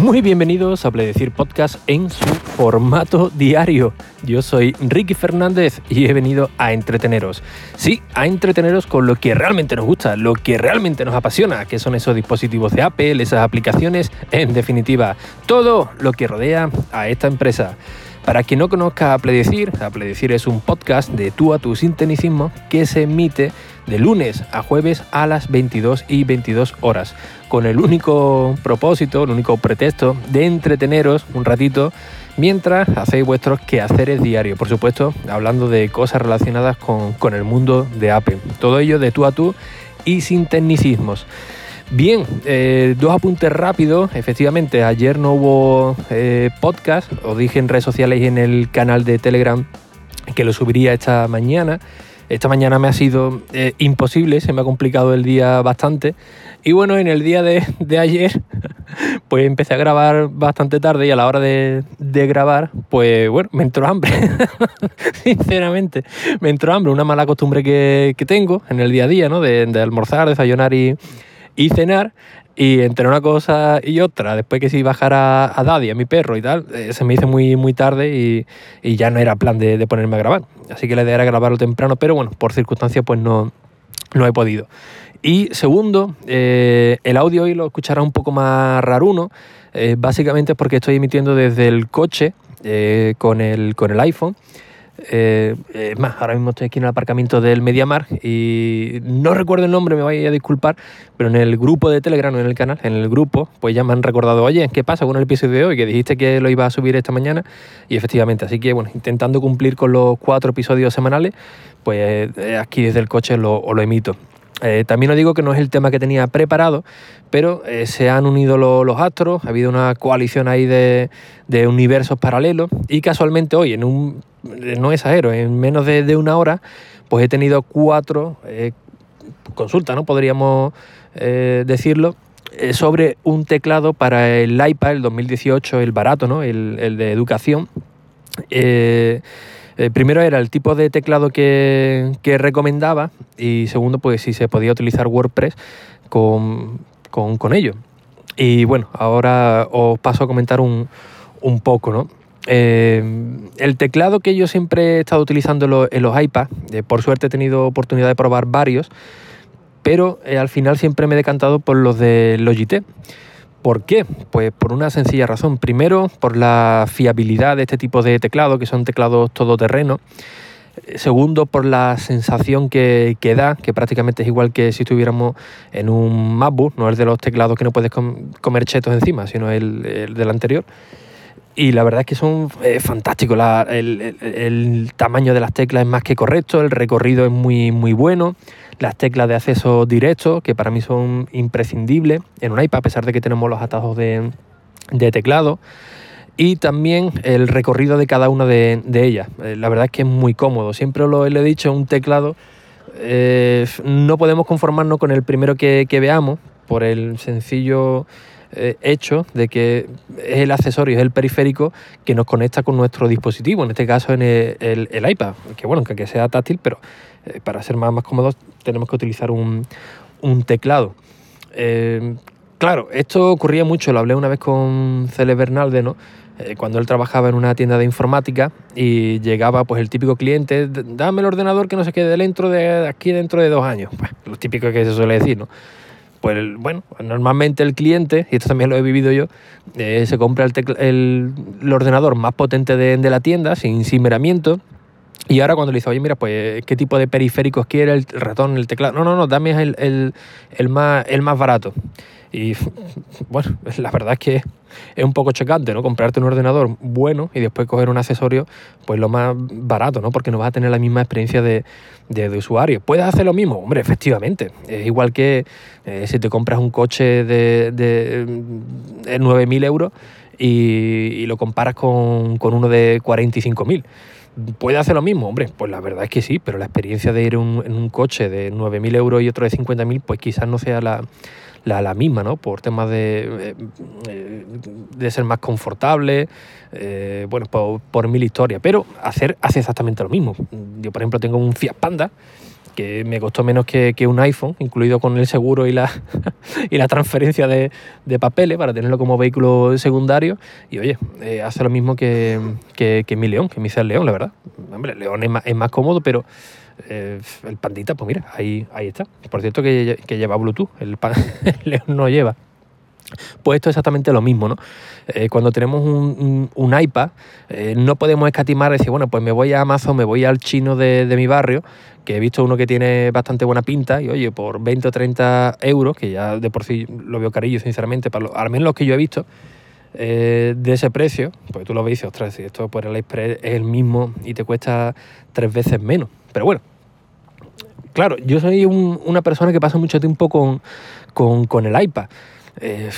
Muy bienvenidos a Pledecir Podcast en su formato diario. Yo soy Ricky Fernández y he venido a entreteneros. Sí, a entreteneros con lo que realmente nos gusta, lo que realmente nos apasiona, que son esos dispositivos de Apple, esas aplicaciones, en definitiva, todo lo que rodea a esta empresa. Para quien no conozca a Pledecir, a Pledecir es un podcast de tú a tu sintonicismo que se emite de lunes a jueves a las 22 y 22 horas, con el único propósito, el único pretexto de entreteneros un ratito mientras hacéis vuestros quehaceres diarios, por supuesto, hablando de cosas relacionadas con, con el mundo de Apple. Todo ello de tú a tú y sin tecnicismos. Bien, eh, dos apuntes rápidos. Efectivamente, ayer no hubo eh, podcast, os dije en redes sociales y en el canal de Telegram que lo subiría esta mañana. Esta mañana me ha sido eh, imposible, se me ha complicado el día bastante. Y bueno, en el día de, ayer, pues empecé a grabar bastante tarde y a la hora de, grabar, pues bueno, me entró hambre. Sinceramente, me entró hambre, una mala costumbre que, tengo en el día a día, ¿no? De, almorzar, desayunar y, y cenar. Y entre una cosa y otra, después que si bajara a Daddy, a mi perro y tal, eh, se me hizo muy, muy tarde y, y ya no era plan de, de, ponerme a grabar. Así que la idea era grabarlo temprano, pero bueno, por circunstancias pues no, no he podido. Y segundo, eh, el audio hoy lo escuchará un poco más raruno, eh, básicamente porque estoy emitiendo desde el coche con, el, con el iPhone. Eh, es más, ahora mismo estoy aquí en el aparcamiento del Mediamar y no recuerdo el nombre, me voy a disculpar, pero en el grupo de Telegram, en el canal, en el grupo, pues ya me han recordado, oye, ¿qué pasa con el episodio de hoy? Que dijiste que lo iba a subir esta mañana y efectivamente, así que bueno, intentando cumplir con los cuatro episodios semanales, pues eh, aquí desde el coche lo, lo emito. Eh, también os digo que no es el tema que tenía preparado, pero eh, se han unido los astros, ha habido una coalición ahí de, universos paralelos y casualmente hoy, en un, no exagero, en menos de, una hora, pues he tenido cuatro eh, consultas, ¿no? Podríamos decirlo, sobre un teclado para el iPad, el 2018, el barato, ¿no? El, el de educación. Eh, primero era el tipo de teclado que, recomendaba y segundo, pues si se podía utilizar WordPress con, ello. Y bueno, ahora os paso a comentar un, poco, ¿no? Eh, el teclado que yo siempre he estado utilizando en los, iPads, eh, por suerte he tenido oportunidad de probar varios, pero al final siempre me he decantado por los de Logitech. ¿Por qué? Pues por una sencilla razón. Primero, por la fiabilidad de este tipo de teclado, que son teclados todoterreno. Segundo, por la sensación que, da, que prácticamente es igual que si estuviéramos en un MacBook, no es de los teclados que no puedes comer chetos encima, sino el, del anterior. Y la verdad es que son eh, fantásticos. el, tamaño de las teclas es más que correcto, el recorrido es muy, muy bueno las teclas de acceso directo, que para mí son imprescindibles en un iPad, a pesar de que tenemos los atajos de, teclado. Y también el recorrido de cada una de, ellas. Eh, la verdad es que es muy cómodo. Siempre lo he dicho, un teclado eh, no podemos conformarnos con el primero que, veamos por el sencillo eh, hecho de que es el accesorio, es el periférico que nos conecta con nuestro dispositivo, en este caso en el, iPad, que bueno, que sea táctil, pero eh, para ser más, más cómodos tenemos que utilizar un, teclado. Eh, claro, esto ocurría mucho, lo hablé una vez con Cele Bernalde, ¿no? Cuando él trabajaba en una tienda de informática y llegaba pues el típico cliente, dame el ordenador que no se quede dentro de aquí dentro de dos años. Pues, lo típico que se suele decir, ¿no? Pues bueno, normalmente el cliente, y esto también lo he vivido yo, se compra el, ordenador más potente de, la tienda, sin cimeramiento, y ahora cuando le dice, oye, mira, pues, ¿qué tipo de periféricos quiere el ratón, el teclado? No, no, no, dame el, el, más, el más barato. Y bueno, la verdad es que es un poco chocante, ¿no? Comprarte un ordenador bueno y después coger un accesorio, pues lo más barato, ¿no? Porque no vas a tener la misma experiencia de, usuario. ¿Puedes hacer lo mismo? Hombre, efectivamente. Es igual que eh, si te compras un coche de, de, 9.000 euros y, lo comparas con, con uno de 45.000 ¿Puede hacer lo mismo? Hombre, pues la verdad es que sí, pero la experiencia de ir en un coche de 9.000 euros y otro de 50.000, pues quizás no sea la, misma, ¿no? Por temas de, eh, de ser más confortable, eh, bueno, por, mil historias. Pero hacer, hace exactamente lo mismo. Yo, por ejemplo, tengo un Fiat Panda que me costó menos que, un iPhone, incluido con el seguro y la, y la transferencia de, papeles para tenerlo como vehículo secundario. Y oye, eh, hace lo mismo que, mi León, que mi Seat León, la verdad. Hombre, León es más, cómodo, pero eh, el Pandita, pues mira, ahí, ahí está. Por cierto que, lleva Bluetooth, el, el León no lleva. Pues esto es exactamente lo mismo, ¿no? Eh, cuando tenemos un, iPad, eh, no podemos escatimar y decir, bueno, pues me voy a Amazon, me voy al chino de, mi barrio, que he visto uno que tiene bastante buena pinta, y oye, por 20 o 30 euros, que ya de por sí lo veo carillo, sinceramente, para al menos los que yo he visto, eh, de ese precio, pues tú lo ves y dices, ostras, si esto por el iPad es el mismo y te cuesta tres veces menos. Pero bueno, claro, yo soy una persona que pasa mucho tiempo con, con el iPad. Eh,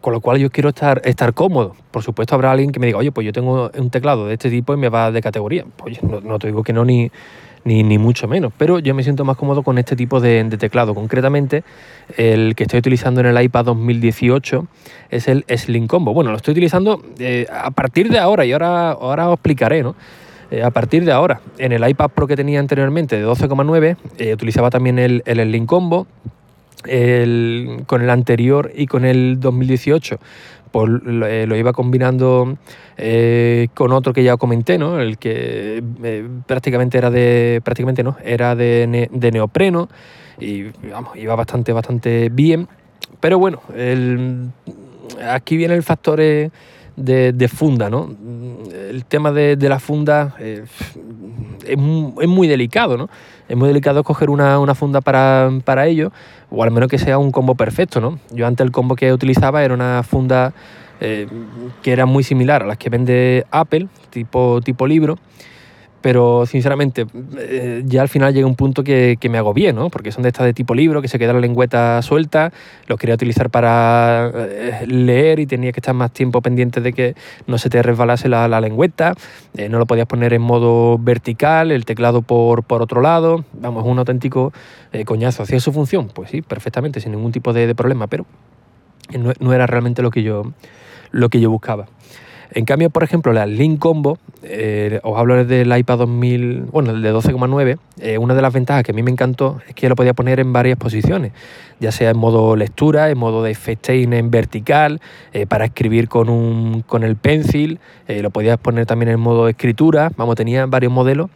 con lo cual yo quiero estar, estar cómodo. Por supuesto habrá alguien que me diga, oye, pues yo tengo un teclado de este tipo y me va de categoría. Pues no, te digo que no ni, ni, mucho menos, pero yo me siento más cómodo con este tipo de, teclado. Concretamente, el que estoy utilizando en el iPad 2018 es el Slim Combo. Bueno, lo estoy utilizando eh, a partir de ahora y ahora, ahora os explicaré, ¿no? Eh, a partir de ahora, en el iPad Pro que tenía anteriormente de 12,9, utilizaba también el, el Slim Combo con el anterior y con el 2018 pues eh, lo, iba combinando eh, con otro que ya comenté, ¿no? El que eh, prácticamente era de. prácticamente no, era de, neopreno. Y iba bastante, bastante bien. Pero bueno, aquí viene el factor de, funda, ¿no? El tema de, la funda es, muy delicado, ¿no? Es muy delicado escoger una, funda para, ello, o al menos que sea un combo perfecto, ¿no? Yo antes el combo que utilizaba era una funda eh, que era muy similar a las que vende Apple, tipo, tipo libro, pero sinceramente eh, ya al final llega un punto que, me hago bien, ¿no? Porque son de estas de tipo libro, que se queda la lengüeta suelta, los quería utilizar para eh, leer y tenía que estar más tiempo pendiente de que no se te resbalase la, lengüeta, eh, no lo podías poner en modo vertical, el teclado por, por otro lado, vamos, un auténtico coñazo. ¿Hacía su función? Pues sí, perfectamente, sin ningún tipo de, problema, pero no, no, era realmente lo que yo, lo que yo buscaba. En cambio, por ejemplo, la Link Combo, eh, os hablo del iPad 2000, bueno, el de 12,9, eh, una de las ventajas que a mí me encantó es que lo podía poner en varias posiciones, ya sea en modo lectura, en modo de FaceTime en vertical, eh, para escribir con, un, con el pencil, lo podías poner también en modo escritura, vamos, tenía varios modelos,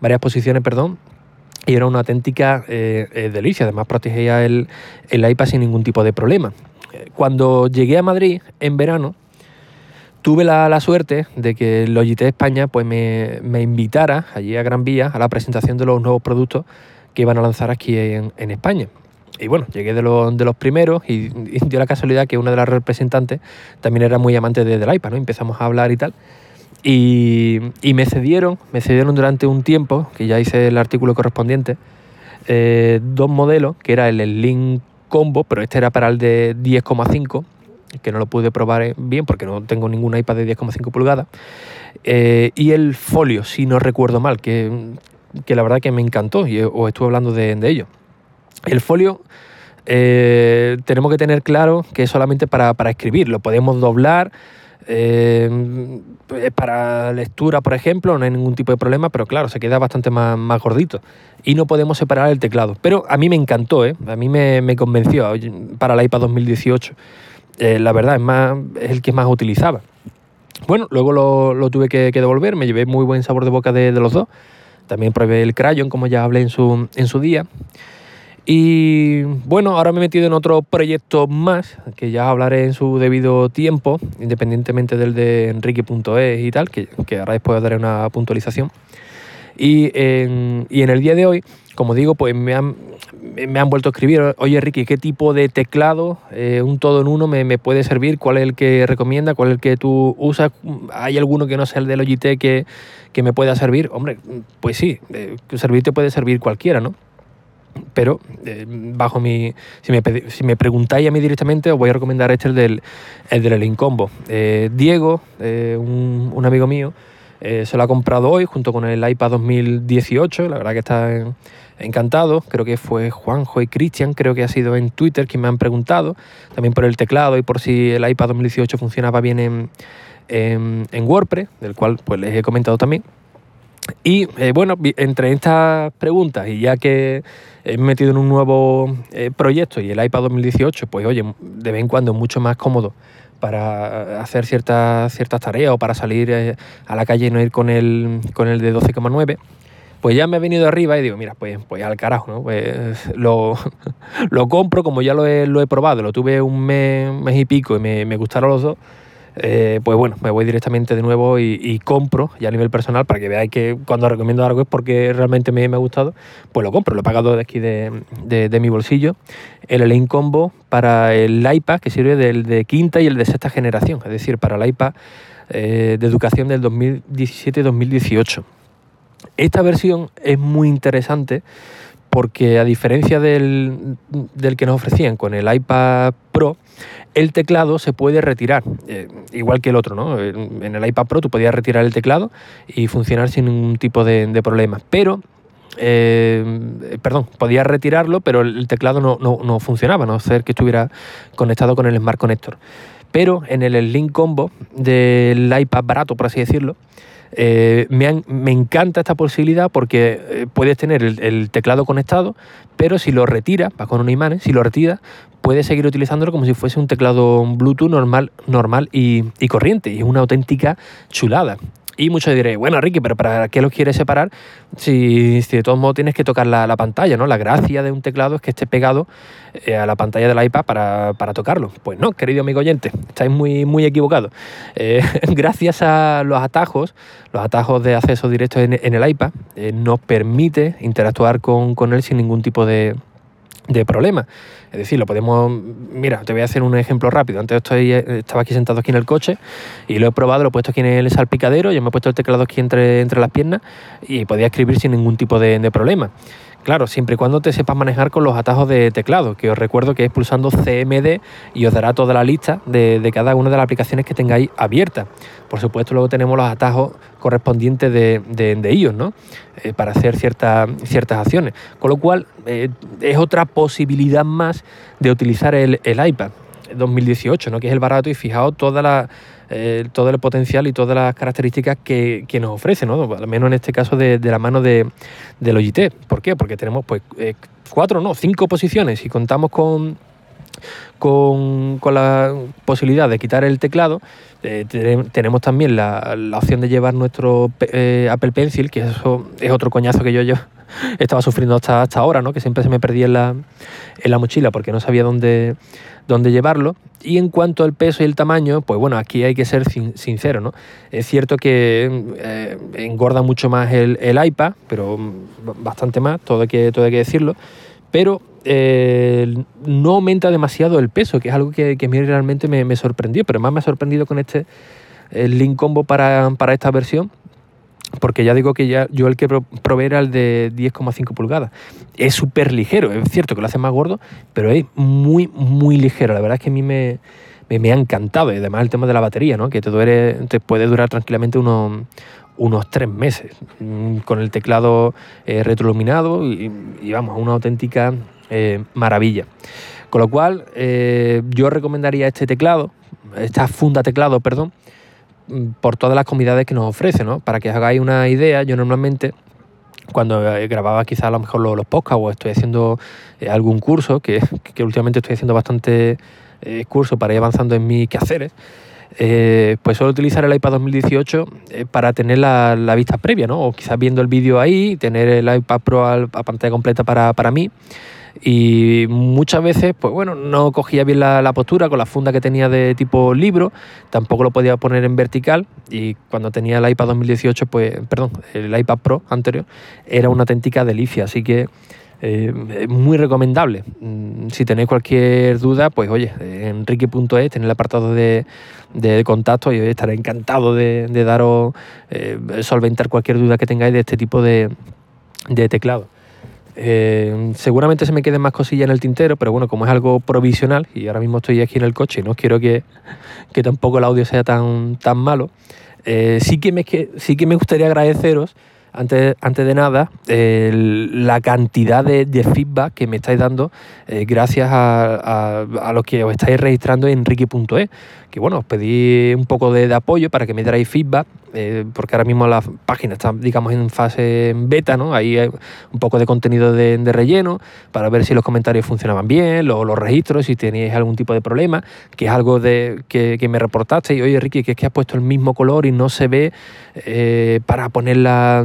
varias posiciones, perdón, y era una auténtica delicia, además protegía el, el iPad sin ningún tipo de problema. Cuando llegué a Madrid en verano, tuve la, suerte de que Logitech España pues, me, invitara allí a Gran Vía a la presentación de los nuevos productos que iban a lanzar aquí en, España. Y bueno, llegué de, los, de los primeros y, dio la casualidad que una de las representantes también era muy amante de, del iPad, ¿no? Empezamos a hablar y tal. Y, me cedieron, me cedieron durante un tiempo, que ya hice el artículo correspondiente, eh, dos modelos, que era el Link Combo, pero este era para el de 10,5 que no lo pude probar bien porque no tengo ningún iPad de 10,5 pulgadas. Eh, y el folio, si no recuerdo mal, que, la verdad que me encantó y os estuve hablando de, ello. El folio eh, tenemos que tener claro que es solamente para, escribir, lo podemos doblar. Eh, para lectura, por ejemplo, no hay ningún tipo de problema, pero claro, se queda bastante más, más gordito. Y no podemos separar el teclado. Pero a mí me encantó, a mí me, me convenció para el iPad 2018. Eh, la verdad es, más, es el que más utilizaba. Bueno, luego lo, tuve que, devolver, me llevé muy buen sabor de boca de, los dos. También probé el Crayon, como ya hablé en su, en su día. Y bueno, ahora me he metido en otro proyecto más, que ya hablaré en su debido tiempo, independientemente del de enrique.es y tal, que, que ahora después daré una puntualización. Y en, y en el día de hoy, como digo, pues me han, me han vuelto a escribir, oye Ricky, ¿qué tipo de teclado, eh, un todo en uno, me, puede servir? ¿Cuál es el que recomienda? ¿Cuál es el que tú usas? ¿Hay alguno que no sea el de Logitech que, me pueda servir? Hombre, pues sí, eh, servirte puede servir cualquiera, ¿no? Pero eh, bajo mi. Si me, preguntáis a mí directamente, os voy a recomendar este, el del, el del Incombo. Diego, un, un, amigo mío, se lo ha comprado hoy junto con el iPad 2018. La verdad que está en, encantado. Creo que fue Juanjo y Cristian, creo que ha sido en Twitter quien me han preguntado, también por el teclado y por si el iPad 2018 funcionaba bien en, WordPress, del cual pues les he comentado también. Y eh, bueno, entre estas preguntas y ya que he metido en un nuevo eh, proyecto y el iPad 2018, pues oye, de vez en cuando es mucho más cómodo para hacer ciertas, ciertas tareas o para salir eh, a la calle y no ir con el, con el de 12,9 pues ya me he venido arriba y digo, mira, pues, pues al carajo, ¿no? Pues lo, lo compro como ya lo he, lo he, probado, lo tuve un mes, mes y pico y me, gustaron los dos. Eh, pues bueno, me voy directamente de nuevo y, compro, ya a nivel personal, para que veáis que cuando recomiendo algo es porque realmente me, ha gustado, pues lo compro, lo he pagado de aquí de, de, mi bolsillo. El Lane Combo para el iPad, que sirve del de quinta y el de sexta generación, es decir, para el iPad eh, de educación del 2017-2018. Esta versión es muy interesante porque a diferencia del, que nos ofrecían con el iPad Pro, el teclado se puede retirar, eh, igual que el otro, ¿no? En el iPad Pro tú podías retirar el teclado y funcionar sin ningún tipo de, problemas, pero eh, perdón, podías retirarlo, pero el teclado no, no, funcionaba, no ser que estuviera conectado con el Smart Connector. Pero en el Link Combo del iPad barato, por así decirlo, eh, me, encanta esta posibilidad porque eh, puedes tener el, teclado conectado, pero si lo retiras, va con un imán, si lo retiras, puedes seguir utilizándolo como si fuese un teclado Bluetooth normal, normal y, y corriente. Y es una auténtica chulada. Y muchos diréis, bueno, Ricky, pero ¿para qué los quieres separar si, de todos modos tienes que tocar la, pantalla? ¿no? La gracia de un teclado es que esté pegado eh, a la pantalla del iPad para, tocarlo. Pues no, querido amigo oyente, estáis muy, muy equivocados. Eh, gracias a los atajos, los atajos de acceso directo en, el iPad, eh, nos permite interactuar con, con él sin ningún tipo de, de problema. Es decir, lo podemos. Mira, te voy a hacer un ejemplo rápido. Antes estoy, estaba aquí sentado aquí en el coche y lo he probado, lo he puesto aquí en el salpicadero, yo me he puesto el teclado aquí entre, entre las piernas y podía escribir sin ningún tipo de, de problema. Claro, siempre y cuando te sepas manejar con los atajos de teclado, que os recuerdo que es pulsando CMD y os dará toda la lista de, cada una de las aplicaciones que tengáis abierta. Por supuesto, luego tenemos los atajos correspondientes de, de, ellos, ¿no? Eh, para hacer ciertas ciertas acciones. Con lo cual, eh, es otra posibilidad más de utilizar el, el iPad 2018, ¿no? que es el barato y fijaos toda la eh, todo el potencial y todas las características que, nos ofrece, ¿no? al menos en este caso de, la mano de, Logitech. ¿Por qué? Porque tenemos pues eh, cuatro, no, cinco posiciones y contamos con, con, la posibilidad de quitar el teclado. Eh, tenemos también la, opción de llevar nuestro Apple Pencil, que eso es otro coñazo que yo, yo estaba sufriendo hasta, hasta ahora, ¿no? que siempre se me perdía en la, en la mochila porque no sabía dónde, dónde llevarlo. Y en cuanto al peso y el tamaño, pues bueno, aquí hay que ser sincero, ¿no? Es cierto que eh, engorda mucho más el, iPad, pero bastante más, todo hay que, todo hay que decirlo, pero eh, no aumenta demasiado el peso, que es algo que, a mí realmente me, sorprendió, pero más me ha sorprendido con este el Link Combo para, para esta versión, porque ya digo que ya yo el que probé era el de 10,5 pulgadas. Es súper ligero, es cierto que lo hace más gordo, pero es muy, muy ligero. La verdad es que a mí me, ha encantado. Y además el tema de la batería, ¿no? que te, te puede durar tranquilamente unos, unos tres meses, mm, con el teclado eh, retroiluminado y, vamos, una auténtica eh, maravilla. Con lo cual, eh, yo recomendaría este teclado, esta funda teclado, perdón, por todas las comunidades que nos ofrece, ¿no? Para que os hagáis una idea, yo normalmente cuando eh, grababa quizás a lo mejor los, podcasts o estoy haciendo eh, algún curso, que, últimamente estoy haciendo bastante eh, curso para ir avanzando en mis quehaceres, pues suelo utilizar el iPad 2018 para tener la, vista previa, ¿no? O quizás viendo el vídeo ahí, tener el iPad Pro a, pantalla completa para, para mí y muchas veces, pues bueno, no cogía bien la, postura con la funda que tenía de tipo libro, tampoco lo podía poner en vertical y cuando tenía el iPad 2018, pues, perdón, el iPad Pro anterior, era una auténtica delicia, así que eh, muy recomendable. Mm, si tenéis cualquier duda, pues oye, en enrique.es tenéis el apartado de, contacto y estaré encantado de, daros, eh, solventar cualquier duda que tengáis de este tipo de, de teclado. Eh, seguramente se me queden más cosillas en el tintero, pero bueno, como es algo provisional y ahora mismo estoy aquí en el coche y no quiero que, tampoco el audio sea tan, tan malo, eh, sí, que me, sí que me gustaría agradeceros, antes, antes de nada, la cantidad de, feedback que me estáis dando eh, gracias a, a, lo que os estáis registrando en Ricky.es. Que bueno, os pedí un poco de, apoyo para que me dierais feedback eh, porque ahora mismo la página está, digamos, en fase beta, ¿no? Ahí hay un poco de contenido de, relleno para ver si los comentarios funcionaban bien, los, registros, si teníais algún tipo de problema, que es algo de, que, me reportaste y, oye, Ricky, que es que has puesto el mismo color y no se ve eh, para ponerla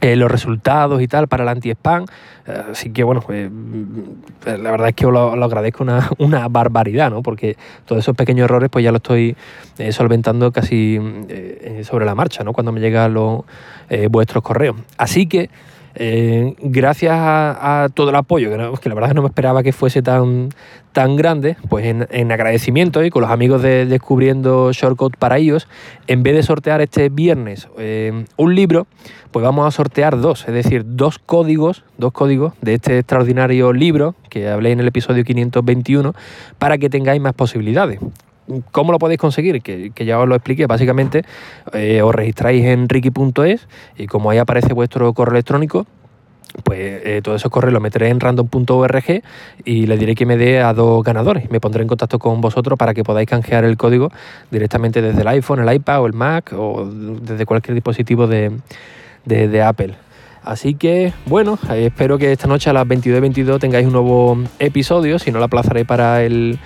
eh, los resultados y tal para el anti-spam. Eh, así que bueno, pues, mm, la verdad es que os lo, agradezco una, una, barbaridad, ¿no? Porque todos esos pequeños errores pues ya lo estoy eh, solventando casi sobre la marcha, ¿no? Cuando me llegan los, vuestros correos. Así que eh, gracias a, todo el apoyo, que, la verdad no me esperaba que fuese tan, tan grande, pues en, agradecimiento y con los amigos de Descubriendo Shortcut para ellos, en vez de sortear este viernes eh, un libro, pues vamos a sortear dos, es decir, dos códigos, dos códigos de este extraordinario libro que hablé en el episodio 521 para que tengáis más posibilidades. ¿Cómo lo podéis conseguir? Que, ya os lo expliqué. Básicamente, eh, os registráis en ricky.es y como ahí aparece vuestro correo electrónico, pues eh, todos esos correos los meteré en random.org y le diré que me dé a dos ganadores. Me pondré en contacto con vosotros para que podáis canjear el código directamente desde el iPhone, el iPad o el Mac o desde cualquier dispositivo de, Apple. Así que, bueno, espero que esta noche a las 22.22 tengáis un nuevo episodio, si no lo aplazaré para el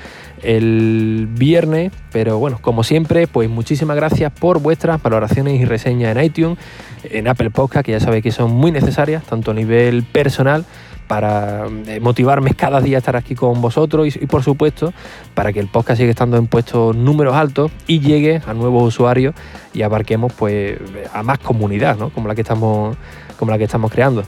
el viernes. Pero bueno, como siempre, pues muchísimas gracias por vuestras valoraciones y reseñas en iTunes, en Apple Podcast, que ya sabéis que son muy necesarias, tanto a nivel personal para eh, motivarme cada día a estar aquí con vosotros y, por supuesto para que el podcast siga estando en puestos números altos y llegue a nuevos usuarios y abarquemos pues a más comunidad ¿no? como la que estamos como la que estamos creando.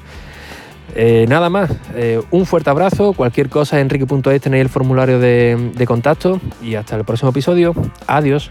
Eh, nada más, eh, un fuerte abrazo, cualquier cosa en enrique.es tenéis el formulario de contacto y hasta el próximo episodio. Adiós.